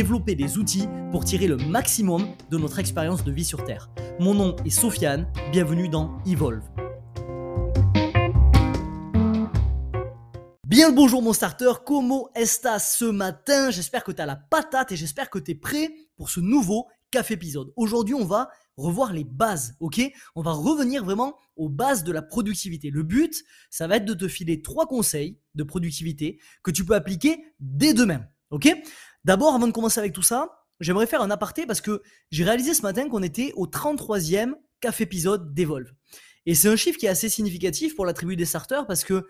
développer des outils pour tirer le maximum de notre expérience de vie sur Terre. Mon nom est Sofiane, bienvenue dans Evolve. Bien le bonjour mon starter, comment est-ce ce matin? J'espère que tu as la patate et j'espère que tu es prêt pour ce nouveau café épisode. Aujourd'hui on va revoir les bases, ok? On va revenir vraiment aux bases de la productivité. Le but, ça va être de te filer trois conseils de productivité que tu peux appliquer dès demain, ok? D'abord, avant de commencer avec tout ça, j'aimerais faire un aparté parce que j'ai réalisé ce matin qu'on était au 33e café épisode d'Evolve. Et c'est un chiffre qui est assez significatif pour la tribu des starters parce que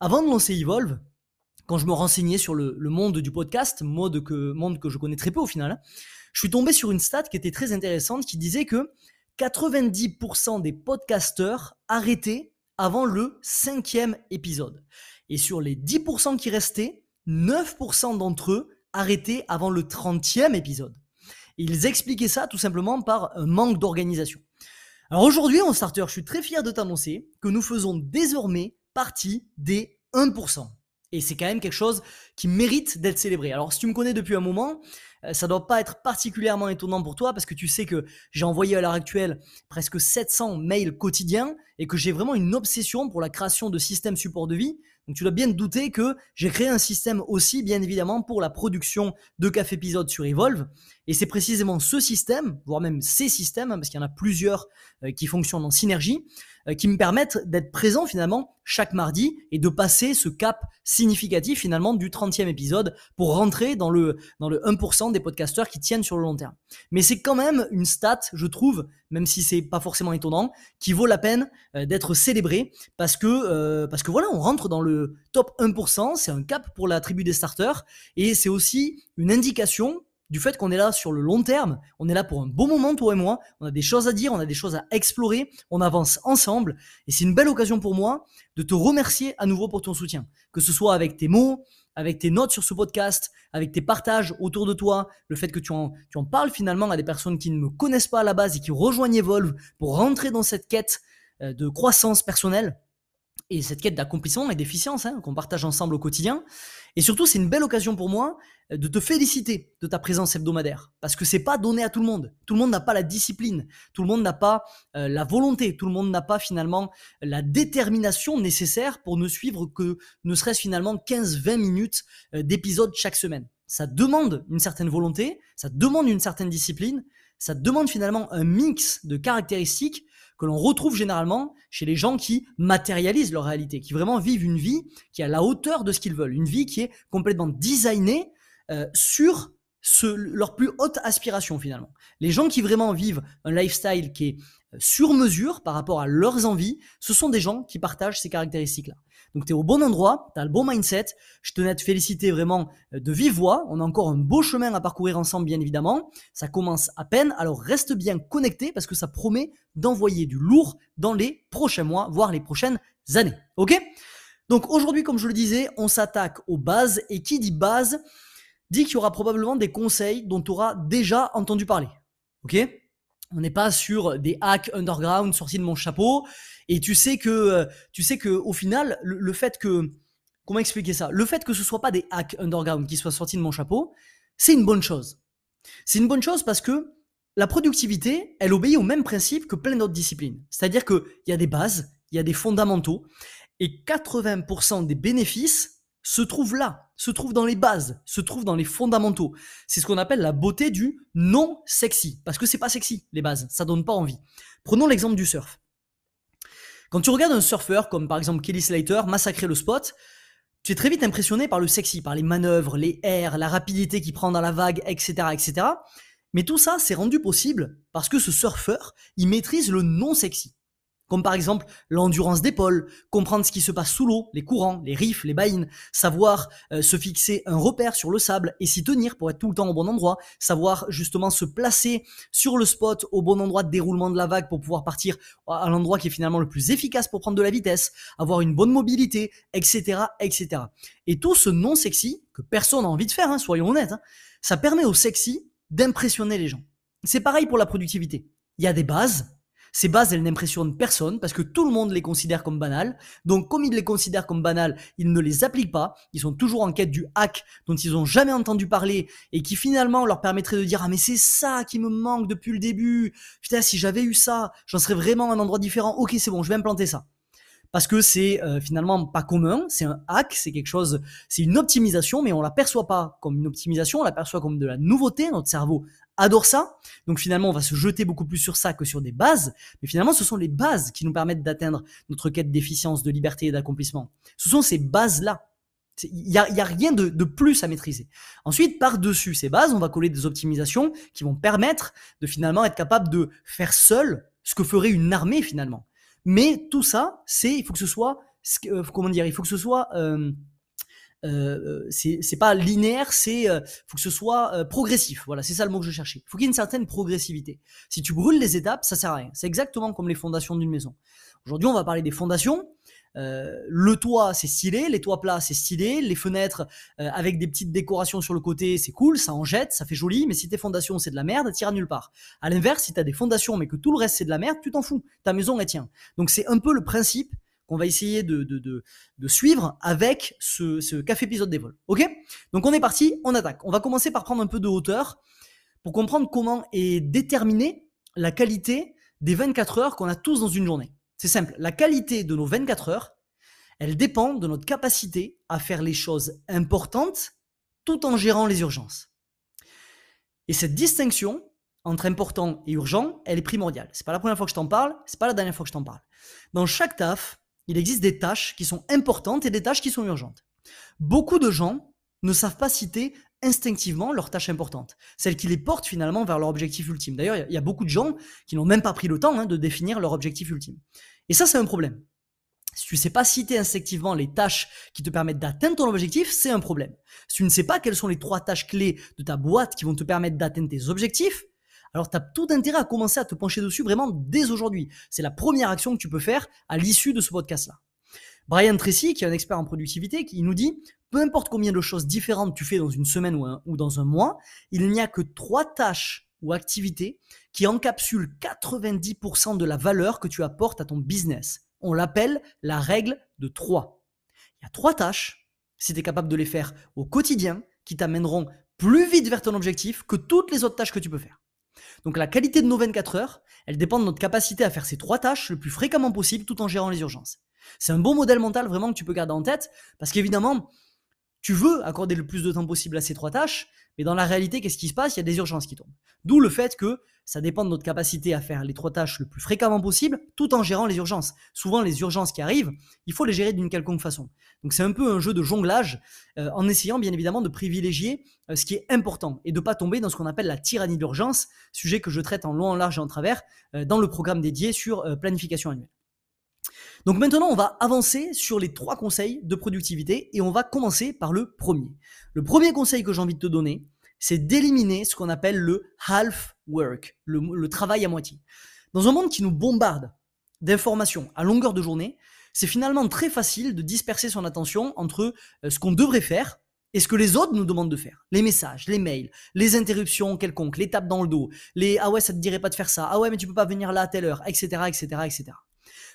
avant de lancer Evolve, quand je me renseignais sur le, monde du podcast, monde que, je connais très peu au final, je suis tombé sur une stat qui était très intéressante qui disait que 90% des podcasteurs arrêtaient avant le cinquième épisode. Et sur les 10% qui restaient, 9% d'entre eux arrêté avant le 30e épisode. ils expliquaient ça tout simplement par un manque d'organisation. Alors aujourd'hui, en starter, je suis très fier de t'annoncer que nous faisons désormais partie des 1%. Et c'est quand même quelque chose qui mérite d'être célébré. Alors si tu me connais depuis un moment, euh, ça doit pas être particulièrement étonnant pour toi parce que tu sais que j'ai envoyé à l'heure actuelle presque 700 mails quotidiens et que j'ai vraiment une obsession pour la création de systèmes support de vie. Donc tu dois bien te douter que j'ai créé un système aussi, bien évidemment, pour la production de café épisode sur Evolve. Et c'est précisément ce système, voire même ces systèmes, hein, parce qu'il y en a plusieurs euh, qui fonctionnent en synergie, qui me permettent d'être présent finalement chaque mardi et de passer ce cap significatif finalement du 30e épisode pour rentrer dans le, dans le 1% des podcasteurs qui tiennent sur le long terme. Mais c'est quand même une stat, je trouve, même si c'est pas forcément étonnant, qui vaut la peine euh, d'être célébré parce que, parce que voilà, on rentre dans le top 1%, c'est un cap pour la tribu des starters et c'est aussi une indication du fait qu'on est là sur le long terme, on est là pour un bon moment, toi et moi, on a des choses à dire, on a des choses à explorer, on avance ensemble, et c'est une belle occasion pour moi de te remercier à nouveau pour ton soutien, que ce soit avec tes mots, avec tes notes sur ce podcast, avec tes partages autour de toi, le fait que tu en, tu parles finalement à des personnes qui ne me connaissent pas à la base et qui rejoignent Evolve pour rentrer dans cette quête euh, de croissance personnelle et cette quête d'accomplissement et d'efficience hein, qu'on partage ensemble au quotidien. Et surtout, c'est une belle occasion pour moi euh, de te féliciter de ta présence hebdomadaire. Parce que c'est pas donné à tout le monde. Tout le monde n'a pas la discipline. Tout le monde n'a pas euh, la volonté. Tout le monde n'a pas finalement la détermination nécessaire pour ne suivre que ne serait-ce finalement 15-20 minutes euh, d'épisode chaque semaine. Ça demande une certaine volonté, ça demande une certaine discipline, ça demande finalement un mix de caractéristiques que l'on retrouve généralement chez les gens qui matérialisent leur réalité, qui vraiment vivent une vie qui est à la hauteur de ce qu'ils veulent, une vie qui est complètement designée euh, sur ce, leur plus haute aspiration finalement. Les gens qui vraiment vivent un lifestyle qui est sur mesure par rapport à leurs envies, ce sont des gens qui partagent ces caractéristiques-là. Donc tu es au bon endroit, tu as le bon mindset. Je tenais à te féliciter vraiment euh, de vive voix. On a encore un beau chemin à parcourir ensemble, bien évidemment. Ça commence à peine, alors reste bien connecté parce que ça promet d'envoyer du lourd dans les prochains mois, voire les prochaines années. Ok? Donc aujourd'hui, comme je le disais, on s'attaque aux bases. Et qui dit base dit qu'il y aura probablement des conseils dont tu auras déjà entendu parler. Ok? On n'est pas sur des hacks underground sortis de mon chapeau. Et tu sais que, euh, tu sais que au final, le, fait que, comment expliquer ça? Le fait que ce soit pas des hacks underground qui soient sortis de mon chapeau, c'est une bonne chose. C'est une bonne chose parce que la productivité, elle obéit au même principe que plein d'autres disciplines. C'est-à-dire qu'il y a des bases, il y a des fondamentaux, et 80% des bénéfices se trouve là, se trouve dans les bases, se trouve dans les fondamentaux. C'est ce qu'on appelle la beauté du non sexy. Parce que c'est pas sexy, les bases. Ça donne pas envie. Prenons l'exemple du surf. Quand tu regardes un surfeur comme par exemple Kelly Slater massacrer le spot, tu es très vite impressionné par le sexy, par les manœuvres, les airs, la rapidité qu'il prend dans la vague, etc., etc. Mais tout ça, c'est rendu possible parce que ce surfeur, il maîtrise le non sexy. Comme par exemple l'endurance d'épaule, comprendre ce qui se passe sous l'eau, les courants, les riffs, les baïnes, savoir euh, se fixer un repère sur le sable et s'y tenir pour être tout le temps au bon endroit, savoir justement se placer sur le spot au bon endroit de déroulement de la vague pour pouvoir partir à l'endroit qui est finalement le plus efficace pour prendre de la vitesse, avoir une bonne mobilité, etc., etc. Et tout ce non sexy que personne n'a envie de faire, hein, soyons honnêtes, hein, ça permet au sexy d'impressionner les gens. C'est pareil pour la productivité. Il y a des bases, ces bases, elles n'impressionnent personne parce que tout le monde les considère comme banales. Donc, comme ils les considèrent comme banales, ils ne les appliquent pas. Ils sont toujours en quête du hack dont ils n'ont jamais entendu parler et qui finalement leur permettrait de dire ah mais c'est ça qui me manque depuis le début. Putain, si j'avais eu ça, j'en serais vraiment à un endroit différent. Ok, c'est bon, je vais implanter ça parce que c'est euh, finalement pas commun, c'est un hack, c'est quelque chose, c'est une optimisation, mais on l'aperçoit pas comme une optimisation, on l'aperçoit comme de la nouveauté. Notre cerveau adore ça. Donc finalement, on va se jeter beaucoup plus sur ça que sur des bases. Mais finalement, ce sont les bases qui nous permettent d'atteindre notre quête d'efficience, de liberté et d'accomplissement. Ce sont ces bases-là. Il n'y a, rien de, de, plus à maîtriser. Ensuite, par-dessus ces bases, on va coller des optimisations qui vont permettre de finalement être capable de faire seul ce que ferait une armée finalement. Mais tout ça, c'est, il faut que ce soit, euh, comment dire, il faut que ce soit euh, euh, c'est pas linéaire, c'est euh, faut que ce soit euh, progressif. Voilà, c'est ça le mot que je cherchais. Faut qu'il y ait une certaine progressivité. Si tu brûles les étapes, ça sert à rien. C'est exactement comme les fondations d'une maison. Aujourd'hui, on va parler des fondations. Euh, le toit, c'est stylé, les toits plats, c'est stylé, les fenêtres euh, avec des petites décorations sur le côté, c'est cool, ça en jette, ça fait joli, mais si tes fondations, c'est de la merde, t'iras nulle part. À l'inverse, si t'as des fondations, mais que tout le reste, c'est de la merde, tu t'en fous. Ta maison, elle tient. Donc, c'est un peu le principe qu'on va essayer de, suivre avec ce, ce café épisode des vols. Ok? Donc on est parti, on attaque. On va commencer par prendre un peu de hauteur pour comprendre comment est déterminée la qualité des 24 heures qu'on a tous dans une journée. C'est simple, la qualité de nos 24 heures, elle dépend de notre capacité à faire les choses importantes tout en gérant les urgences. Et cette distinction entre important et urgent, elle est primordiale. C'est pas la première fois que je t'en parle, c'est pas la dernière fois que je t'en parle. Dans chaque taf, il existe des tâches qui sont importantes et des tâches qui sont urgentes. Beaucoup de gens ne savent pas citer instinctivement leurs tâches importantes, celles qui les portent finalement vers leur objectif ultime. D'ailleurs, il y, a beaucoup de gens qui n'ont même pas pris le temps hein, de définir leur objectif ultime. Et ça, c'est un problème. Si tu ne sais pas citer instinctivement les tâches qui te permettent d'atteindre ton objectif, c'est un problème. Si tu ne sais pas quelles sont les trois tâches clés de ta boîte qui vont te permettre d'atteindre tes objectifs, alors tu as tout intérêt à commencer à te pencher dessus vraiment dès aujourd'hui. C'est la première action que tu peux faire à l'issue de ce podcast-là. Brian Tracy, qui est un expert en productivité, qui nous dit, peu importe combien de choses différentes tu fais dans une semaine ou, ou dans un mois, il n'y a que trois tâches ou activités qui encapsulent 90% de la valeur que tu apportes à ton business. On l'appelle la règle de trois. Il y a trois tâches, si tu es capable de les faire au quotidien, qui t'amèneront plus vite vers ton objectif que toutes les autres tâches que tu peux faire. Donc la qualité de nos 24 heures, elle dépend de notre capacité à faire ces trois tâches le plus fréquemment possible tout en gérant les urgences. C'est un bon modèle mental vraiment que tu peux garder en tête parce qu'évidemment, tu veux accorder le plus de temps possible à ces trois tâches, mais dans la réalité, qu'est-ce qui se passe? Il y a des urgences qui tombent. D'où le fait que ça dépend de notre capacité à faire les trois tâches le plus fréquemment possible, tout en gérant les urgences. Souvent, les urgences qui arrivent, il faut les gérer d'une quelconque façon. Donc c'est un peu un jeu de jonglage, euh, en essayant bien évidemment de privilégier euh, ce qui est important et de pas tomber dans ce qu'on appelle la tyrannie d'urgence, sujet que je traite en long, en large et en travers euh, dans le programme dédié sur planification annuelle. Donc maintenant, on va avancer sur les trois conseils de productivité et on va commencer par le premier. Le premier conseil que j'ai envie de te donner, c'est d'éliminer ce qu'on appelle le half work, le, travail à moitié. Dans un monde qui nous bombarde d'informations à longueur de journée, c'est finalement très facile de disperser son attention entre euh, ce qu'on devrait faire et ce que les autres nous demandent de faire. Les messages, les mails, les interruptions quelconques, les tapes dans le dos, les ah ouais, ça te dirait pas de faire ça, ah ouais, mais tu peux pas venir là à telle heure, etc., etc., etc.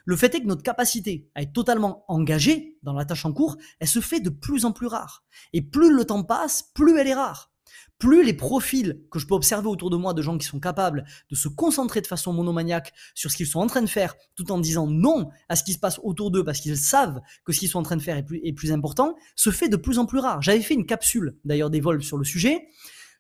Le fait est que notre capacité à être totalement engagé dans la tâche en cours, elle se fait de plus en plus rare. Et plus le temps passe, plus elle est rare plus les profils que je peux observer autour de moi de gens qui sont capables de se concentrer de façon monomaniaque sur ce qu'ils sont en train de faire, tout en disant non à ce qui se passe autour d'eux parce qu'ils savent que ce qu'ils sont en train de faire est plus, est plus important, se fait de plus en plus rare. J'avais fait une capsule d'ailleurs des vols sur le sujet.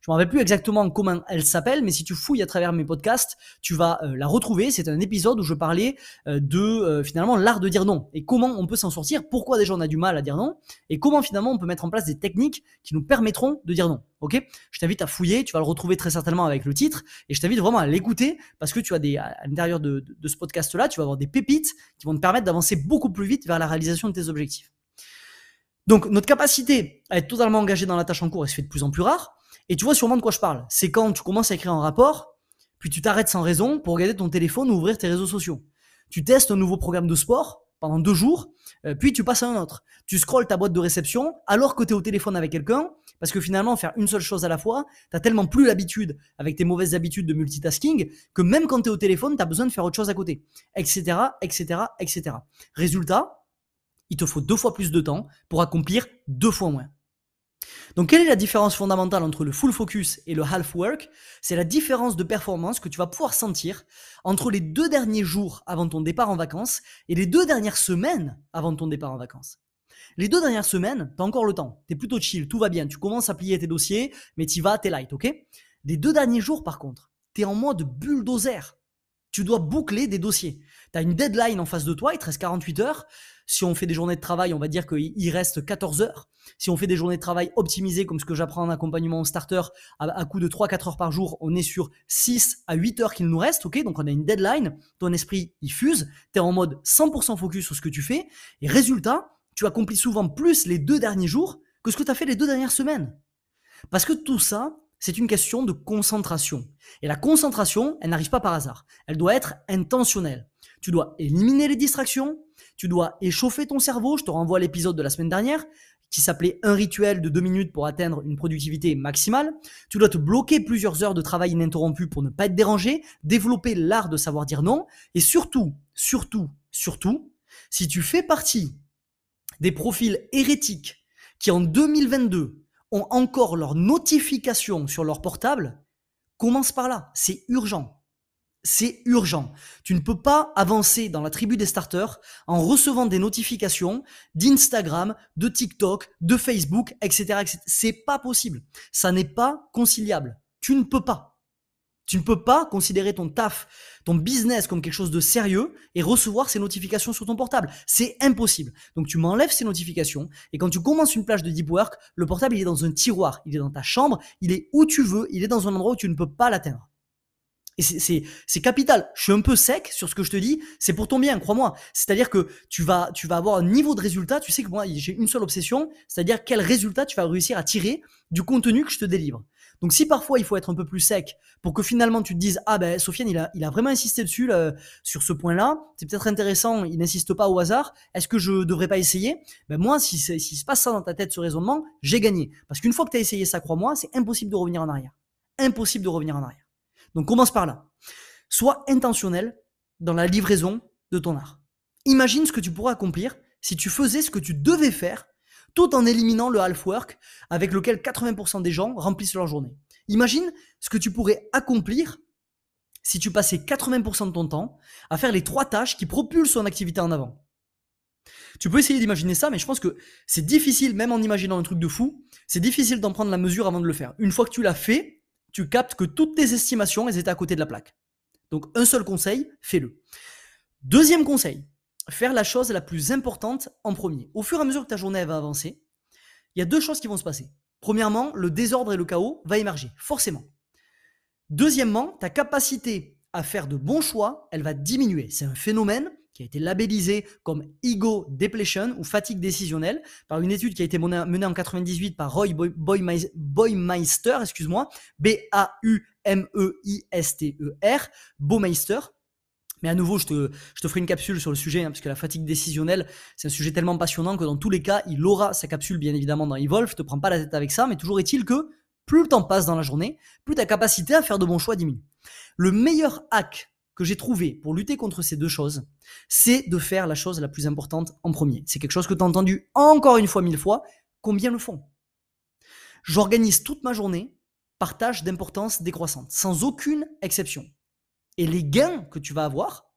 Je me rappelle plus exactement comment elle s'appelle, mais si tu fouilles à travers mes podcasts, tu vas euh, la retrouver. C'est un épisode où je parlais euh, de euh, finalement l'art de dire non et comment on peut s'en sortir, pourquoi déjà on a du mal à dire non et comment finalement on peut mettre en place des techniques qui nous permettront de dire non. Ok? Je t'invite à fouiller, tu vas le retrouver très certainement avec le titre et je t'invite vraiment à l'écouter parce que tu as des à l'intérieur de, de ce podcast-là, tu vas avoir des pépites qui vont te permettre d'avancer beaucoup plus vite vers la réalisation de tes objectifs. Donc notre capacité à être totalement engagé dans la tâche en cours, elle se fait de plus en plus rare. Et tu vois sûrement de quoi je parle. C'est quand tu commences à écrire un rapport, puis tu t'arrêtes sans raison pour regarder ton téléphone ou ouvrir tes réseaux sociaux. Tu testes un nouveau programme de sport pendant deux jours, euh, puis tu passes à un autre. Tu scrolles ta boîte de réception alors que tu es au téléphone avec quelqu'un, parce que finalement, faire une seule chose à la fois, tu tellement plus l'habitude avec tes mauvaises habitudes de multitasking que même quand tu es au téléphone, tu as besoin de faire autre chose à côté, etc., etc., etc. Résultat, il te faut deux fois plus de temps pour accomplir deux fois moins. Donc quelle est la différence fondamentale entre le full focus et le half work? C'est la différence de performance que tu vas pouvoir sentir entre les deux derniers jours avant ton départ en vacances et les deux dernières semaines avant ton départ en vacances. Les deux dernières semaines, tu as encore le temps, tu es plutôt chill, tout va bien, tu commences à plier tes dossiers, mais tu vas, t'es light, ok? Les deux derniers jours par contre, tu es en mode bulldozer. Tu dois boucler des dossiers. Tu as une deadline en face de toi, il te reste 48 heures. Si on fait des journées de travail, on va dire qu'il reste 14 heures. Si on fait des journées de travail optimisées, comme ce que j'apprends en accompagnement starter, à, coup de 3-4 heures par jour, on est sur 6 à 8 heures qu'il nous reste, ok? Donc on a une deadline, ton esprit, il fuse, tu es en mode 100% focus sur ce que tu fais, et résultat, tu accomplis souvent plus les deux derniers jours que ce que tu as fait les deux dernières semaines. Parce que tout ça, c'est une question de concentration. Et la concentration, elle n'arrive pas par hasard. Elle doit être intentionnelle. Tu dois éliminer les distractions, tu dois échauffer ton cerveau. Je te renvoie à l'épisode de la semaine dernière qui s'appelait Un rituel de deux minutes pour atteindre une productivité maximale. Tu dois te bloquer plusieurs heures de travail ininterrompu pour ne pas être dérangé, développer l'art de savoir dire non. Et surtout, surtout, surtout, si tu fais partie des profils hérétiques qui en 2022 ont encore leurs notifications sur leur portable, commence par là. C'est urgent c'est urgent. Tu ne peux pas avancer dans la tribu des starters en recevant des notifications d'Instagram, de TikTok, de Facebook, etc. C'est pas possible. Ça n'est pas conciliable. Tu ne peux pas. Tu ne peux pas considérer ton taf, ton business comme quelque chose de sérieux et recevoir ces notifications sur ton portable. C'est impossible. Donc tu m'enlèves ces notifications et quand tu commences une plage de deep work, le portable il est dans un tiroir, il est dans ta chambre, il est où tu veux, il est dans un endroit où tu ne peux pas l'atteindre. Et c'est capital. Je suis un peu sec sur ce que je te dis. C'est pour ton bien, crois-moi. C'est-à-dire que tu vas, tu vas avoir un niveau de résultat. Tu sais que moi, j'ai une seule obsession, c'est-à-dire quel résultat tu vas réussir à tirer du contenu que je te délivre. Donc si parfois il faut être un peu plus sec pour que finalement tu te dises ah ben Sofiane il a, il a vraiment insisté dessus sur ce point-là, c'est peut-être intéressant, il n'insiste pas au hasard, est-ce que je devrais pas essayer? Ben moi si, si se passe ça dans ta tête ce raisonnement, j'ai gagné. Parce qu'une fois que tu as essayé ça, crois-moi, c'est impossible de revenir en arrière. Impossible de revenir en arrière. Donc commence par là. Sois intentionnel dans la livraison de ton art. Imagine ce que tu pourrais accomplir si tu faisais ce que tu devais faire tout en éliminant le half work avec lequel 80% des gens remplissent leur journée. Imagine ce que tu pourrais accomplir si tu passais 80% de ton temps à faire les trois tâches qui propulsent son activité en avant. Tu peux essayer d'imaginer ça, mais je pense que c'est difficile, même en imaginant un truc de fou, c'est difficile d'en prendre la mesure avant de le faire. Une fois que tu l'as fait, tu captes que toutes tes estimations, elles étaient à côté de la plaque. Donc un seul conseil, fais-le. Deuxième conseil, faire la chose la plus importante en premier. Au fur et à mesure que ta journée va avancer, il y a deux choses qui vont se passer. Premièrement, le désordre et le chaos va émerger, forcément. Deuxièmement, ta capacité à faire de bons choix, elle va diminuer. C'est un phénomène qui a été labellisé comme ego depletion ou fatigue décisionnelle par une étude qui a été menée en 98 par Roy Boymeister, excuse-moi, B-A-U-M-E-I-S-T-E-R, Baumeister. Mais à nouveau, je te, je ferai une capsule sur le sujet, hein, la fatigue décisionnelle, c'est un sujet tellement passionnant que dans tous les cas, il aura sa capsule, bien évidemment, dans Evolve. Je te prends pas la tête avec ça, mais toujours est-il que plus le temps passe dans la journée, plus ta capacité à faire de bons choix diminue. Le meilleur hack que j'ai trouvé pour lutter contre ces deux choses, c'est de faire la chose la plus importante en premier. C'est quelque chose que tu as entendu encore une fois, mille fois. Combien le font? J'organise toute ma journée par tâches d'importance décroissante, sans aucune exception. Et les gains que tu vas avoir,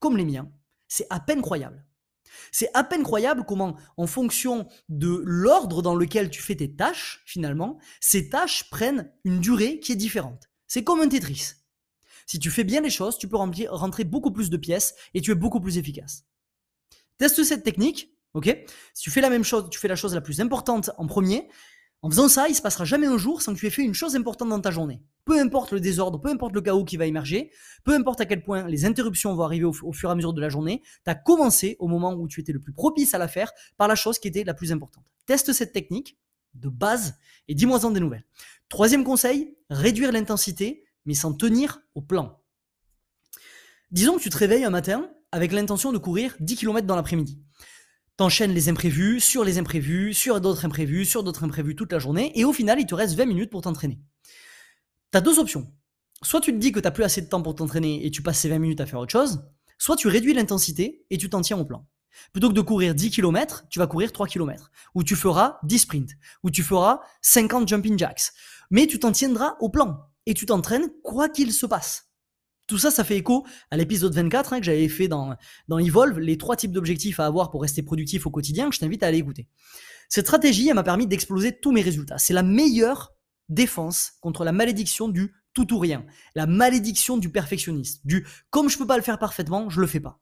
comme les miens, c'est à peine croyable. C'est à peine croyable comment, en fonction de l'ordre dans lequel tu fais tes tâches, finalement, ces tâches prennent une durée qui est différente. C'est comme un Tetris. Si tu fais bien les choses, tu peux rentrer beaucoup plus de pièces et tu es beaucoup plus efficace. Teste cette technique, ok? Si tu fais la même chose, tu fais la chose la plus importante en premier. En faisant ça, il se passera jamais un jour sans que tu aies fait une chose importante dans ta journée. Peu importe le désordre, peu importe le chaos qui va émerger, peu importe à quel point les interruptions vont arriver au, fur et à mesure de la journée, tu as commencé au moment où tu étais le plus propice à la faire par la chose qui était la plus importante. Teste cette technique de base et dis-moi en des nouvelles. Troisième conseil, réduire l'intensité mais sans tenir au plan. Disons que tu te réveilles un matin avec l'intention de courir 10 km dans l'après-midi. T'enchaînes les imprévus, sur les imprévus, sur d'autres imprévus, sur d'autres imprévus toute la journée, et au final, il te reste 20 minutes pour t'entraîner. T'as deux options. Soit tu te dis que t'as plus assez de temps pour t'entraîner et tu passes ces 20 minutes à faire autre chose, soit tu réduis l'intensité et tu t'en tiens au plan. Plutôt que de courir 10 km, tu vas courir 3 km, ou tu feras 10 sprints, ou tu feras 50 jumping jacks. Mais tu t'en tiendras au plan et tu t'entraînes quoi qu'il se passe. Tout ça, ça fait écho à l'épisode 24 hein, que j'avais fait dans, dans Evolve, les trois types d'objectifs à avoir pour rester productif au quotidien, que je t'invite à aller écouter. Cette stratégie, elle m'a permis d'exploser tous mes résultats. C'est la meilleure défense contre la malédiction du tout ou rien, la malédiction du perfectionniste, du comme je peux pas le faire parfaitement, je le fais pas.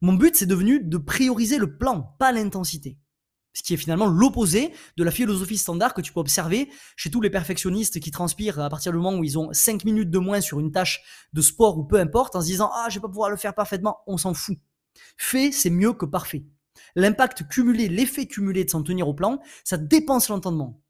Mon but, c'est devenu de prioriser le plan, pas l'intensité ce qui est finalement l'opposé de la philosophie standard que tu peux observer chez tous les perfectionnistes qui transpirent à partir du moment où ils ont 5 minutes de moins sur une tâche de sport ou peu importe en se disant ah je vais pas pouvoir le faire parfaitement, on s'en fout. Fait, c'est mieux que parfait. L'impact cumulé, l'effet cumulé de s'en tenir au plan, ça dépense l'entendement.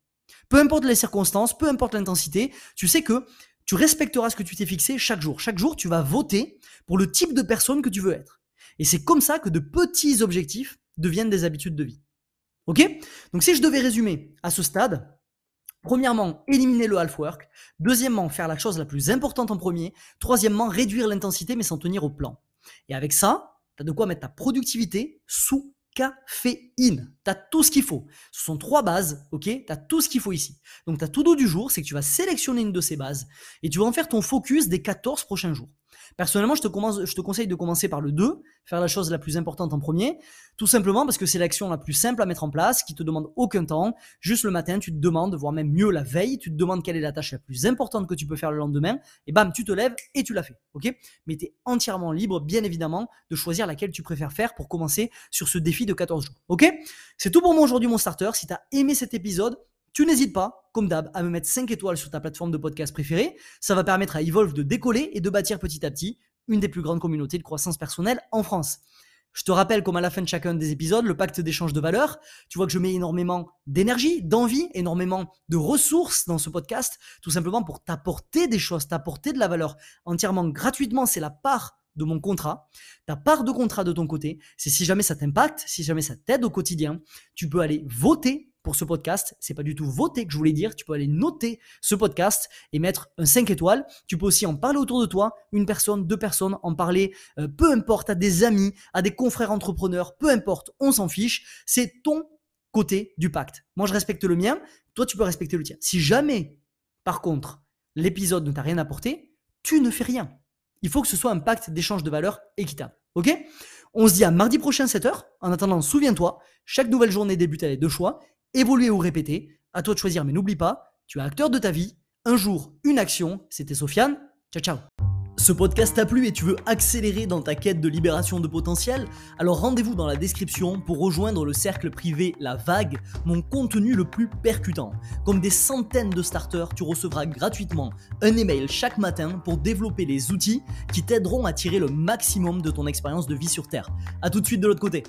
Peu importe les circonstances, peu importe l'intensité, tu sais que tu respecteras ce que tu t'es fixé chaque jour. Chaque jour, tu vas voter pour le type de personne que tu veux être. Et c'est comme ça que de petits objectifs deviennent des habitudes de vie. Ok? Donc si je devais résumer à ce stade, Premièrement, éliminer le half-work. Deuxièmement, faire la chose la plus importante en premier. Troisièmement, réduire l'intensité mais s'en tenir au plan. Et avec ça, tu as de quoi mettre ta productivité sous caféine. Tu as tout ce qu'il faut. Ce sont trois bases, ok? Tu as tout ce qu'il faut ici. Donc ta tout dos du jour, c'est que tu vas sélectionner une de ces bases et tu vas en faire ton focus des 14 prochains jours. Personnellement, je te, conseille de commencer par le 2, faire la chose la plus importante en premier, tout simplement parce que c'est l'action la plus simple à mettre en place, qui te demande aucun temps. Juste le matin, tu te demandes, voire même mieux la veille, tu te demandes quelle est la tâche la plus importante que tu peux faire le lendemain, et bam, tu te lèves et tu la fais. Ok? Mais tu es entièrement libre, bien évidemment, de choisir laquelle tu préfères faire pour commencer sur ce défi de 14 jours. Ok? C'est tout pour moi aujourd'hui, mon starter. Si tu as aimé cet épisode, tu n'hésites pas, comme d'hab, à me mettre 5 étoiles sur ta plateforme de podcast préférée. Ça va permettre à Evolve de décoller et de bâtir petit à petit une des plus grandes communautés de croissance personnelle en France. Je te rappelle, comme à la fin de chacun des épisodes, le pacte d'échange de valeurs. Tu vois que je mets énormément d'énergie, d'envie, énormément de ressources dans ce podcast, tout simplement pour t'apporter des choses, t'apporter de la valeur entièrement gratuitement. C'est la part de mon contrat. Ta part de contrat de ton côté, c'est si jamais ça t'impacte, si jamais ça t'aide au quotidien, tu peux aller voter pour ce podcast. C'est pas du tout voter que je voulais dire. Tu peux aller noter ce podcast et mettre un 5 étoiles. Tu peux aussi en parler autour de toi, une personne, deux personnes, en parler, euh, peu importe, à des amis, à des confrères entrepreneurs, peu importe, on s'en fiche. C'est ton côté du pacte. Moi, je respecte le mien. Toi, tu peux respecter le tien. Si jamais, par contre, l'épisode ne t'a rien apporté, tu ne fais rien. Il faut que ce soit un pacte d'échange de valeurs équitable. Ok? On se dit à mardi prochain 7h. En attendant, souviens-toi, chaque nouvelle journée débute avec deux choix évoluer ou répéter. À toi de choisir, mais n'oublie pas, tu es acteur de ta vie. Un jour, une action. C'était Sofiane. Ciao, ciao. Ce podcast t'a plu et tu veux accélérer dans ta quête de libération de potentiel? Alors rendez-vous dans la description pour rejoindre le cercle privé La Vague, mon contenu le plus percutant. Comme des centaines de starters, tu recevras gratuitement un email chaque matin pour développer les outils qui t'aideront à tirer le maximum de ton expérience de vie sur Terre. A tout de suite de l'autre côté.